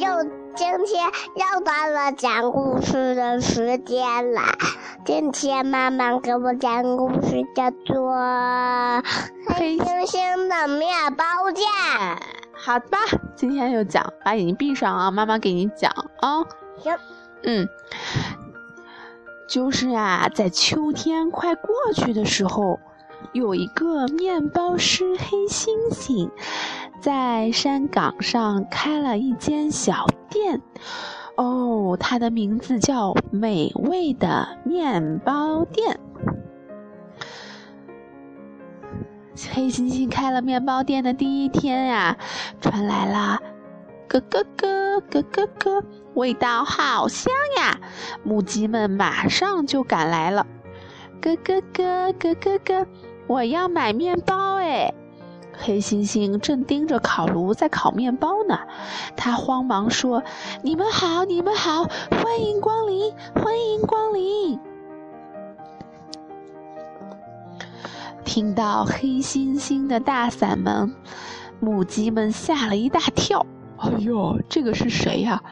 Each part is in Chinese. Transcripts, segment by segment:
又今天又到了讲故事的时间了。今天妈妈给我讲故事，叫做《黑猩猩的面包店》。好吧，今天就讲，把眼睛闭上啊，妈妈给你讲啊。行。嗯，就是呀，在秋天快过去的时候，有一个面包师黑猩猩。在山岗上开了一间小店，哦，它的名字叫美味的面包店。黑猩猩开了面包店的第一天呀，传来了咯咯咯咯咯咯，味道好香呀！母鸡们马上就赶来了，咯咯咯咯咯咯，我要买面包哎！黑猩猩正盯着烤炉在烤面包呢，他慌忙说：“你们好，你们好，欢迎光临，欢迎光临！”听到黑猩猩的大嗓门，母鸡们吓了一大跳。“哎呦，这个是谁呀？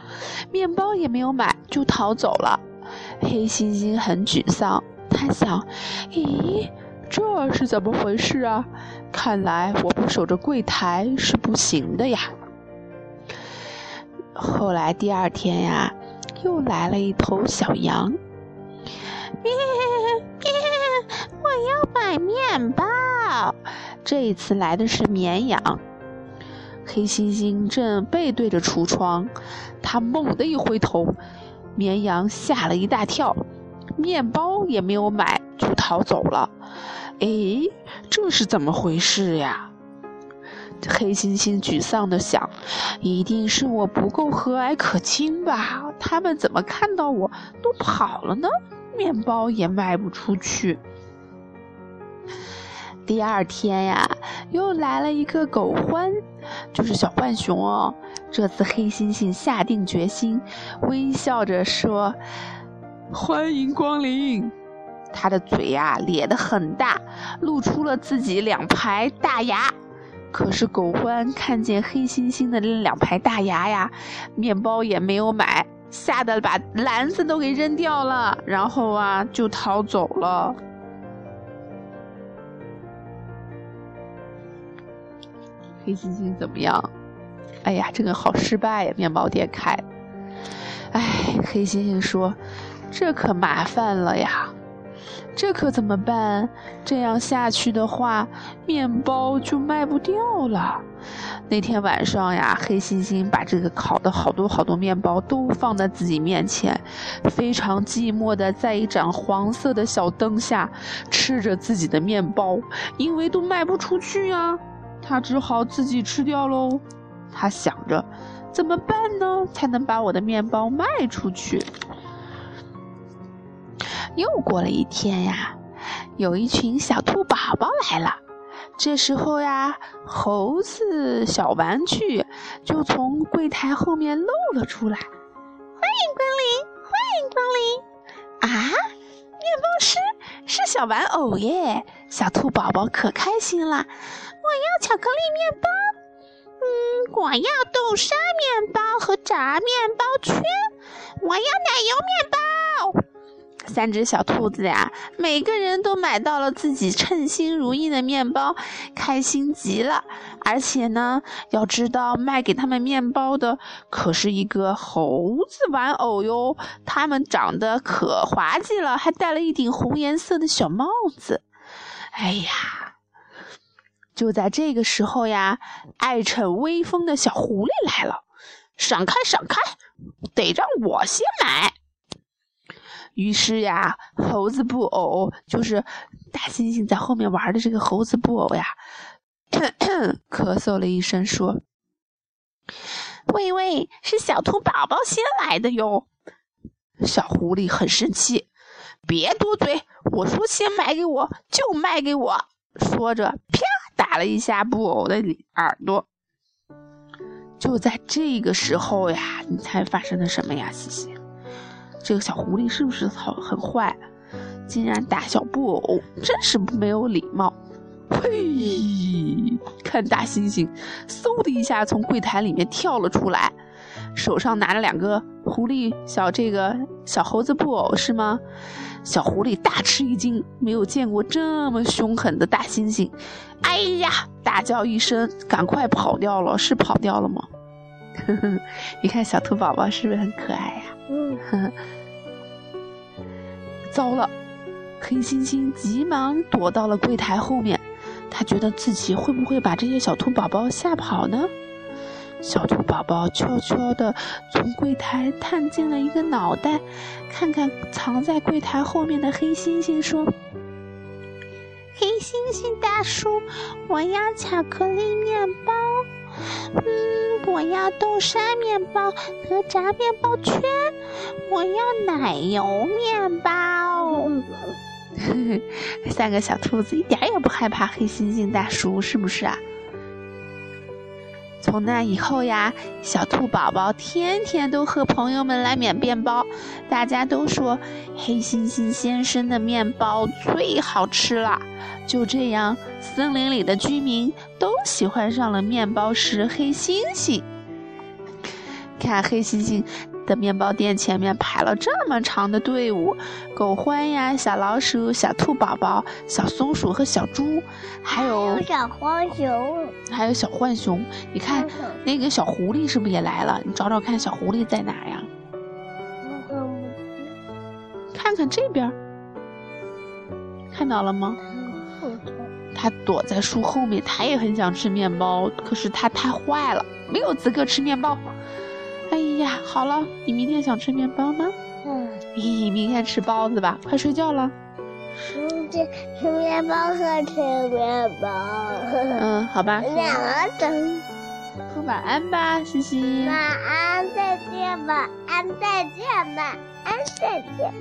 面包也没有买就逃走了。”黑猩猩很沮丧，他想：“咦？”这是怎么回事啊？看来我不守着柜台是不行的呀。后来第二天呀，又来了一头小羊。咩咩，我要买面包。这一次来的是绵羊。黑猩猩正背对着橱窗，他猛地一回头，绵羊吓了一大跳，面包也没有买就逃走了。哎，这是怎么回事呀？黑猩猩沮丧地想：“一定是我不够和蔼可亲吧？他们怎么看到我都跑了呢？面包也卖不出去。”第二天呀，又来了一个狗獾，就是小浣熊哦。这次黑猩猩下定决心，微笑着说：“欢迎光临。”他的嘴呀咧得很大，露出了自己两排大牙。可是狗獾看见黑猩猩的那两排大牙呀，面包也没有买，吓得把篮子都给扔掉了，然后啊就逃走了。黑猩猩怎么样？哎呀，这个好失败呀！面包店开，哎，黑猩猩说：“这可麻烦了呀。”这可怎么办？这样下去的话，面包就卖不掉了。那天晚上呀，黑猩猩把这个烤的好多好多面包都放在自己面前，非常寂寞的在一盏黄色的小灯下吃着自己的面包，因为都卖不出去呀，他只好自己吃掉喽。他想着，怎么办呢，才能把我的面包卖出去？又过了一天呀，有一群小兔宝宝来了。这时候呀，猴子小玩具就从柜台后面露了出来。欢迎光临，欢迎光临！啊，面包师是小玩偶耶！小兔宝宝可开心了。我要巧克力面包，嗯，我要豆沙面包和炸面包圈，我要奶油面包。三只小兔子呀，每个人都买到了自己称心如意的面包，开心极了。而且呢，要知道卖给他们面包的可是一个猴子玩偶哟，它们长得可滑稽了，还戴了一顶红颜色的小帽子。哎呀，就在这个时候呀，爱逞威风的小狐狸来了，闪开，闪开，得让我先买。于是呀，猴子布偶就是大猩猩在后面玩的这个猴子布偶呀，咳咳,咳嗽了一声说：“喂喂，是小兔宝宝先来的哟。”小狐狸很生气：“别多嘴，我说先买给我就卖给我。”说着，啪打了一下布偶的耳朵。就在这个时候呀，你猜发生了什么呀，西西？这个小狐狸是不是好很坏？竟然打小布偶，真是没有礼貌！嘿，看大猩猩，嗖的一下从柜台里面跳了出来，手上拿着两个狐狸小这个小猴子布偶是吗？小狐狸大吃一惊，没有见过这么凶狠的大猩猩，哎呀，大叫一声，赶快跑掉了，是跑掉了吗？你看小兔宝宝是不是很可爱呀？嗯。糟了，黑猩猩急忙躲到了柜台后面，他觉得自己会不会把这些小兔宝宝吓跑呢？小兔宝宝悄悄地从柜台探进了一个脑袋，看看藏在柜台后面的黑猩猩，说：“黑猩猩大叔，我要巧克力面包。嗯，我要豆沙面包和炸面包圈。我要奶油面包。”三个小兔子一点也不害怕黑猩猩大叔，是不是啊？从那以后呀，小兔宝宝天天都和朋友们来买面包，大家都说黑猩猩先生的面包最好吃了。就这样，森林里的居民都喜欢上了面包师黑猩猩。看黑猩猩。的面包店前面排了这么长的队伍，狗獾呀、小老鼠、小兔宝宝、小松鼠和小猪，还有小浣熊，还有小浣熊。你看那个小狐狸是不是也来了？你找找看，小狐狸在哪呀？看看这边，看到了吗？它躲在树后面，它也很想吃面包，可是它太坏了，没有资格吃面包。哎呀，好了，你明天想吃面包吗？嗯。咦，明天吃包子吧，快睡觉了。吃吃面包和吃面包。嗯，好吧。两个灯。说晚安吧，西西。晚安，再见，晚安，再见，晚安，再见。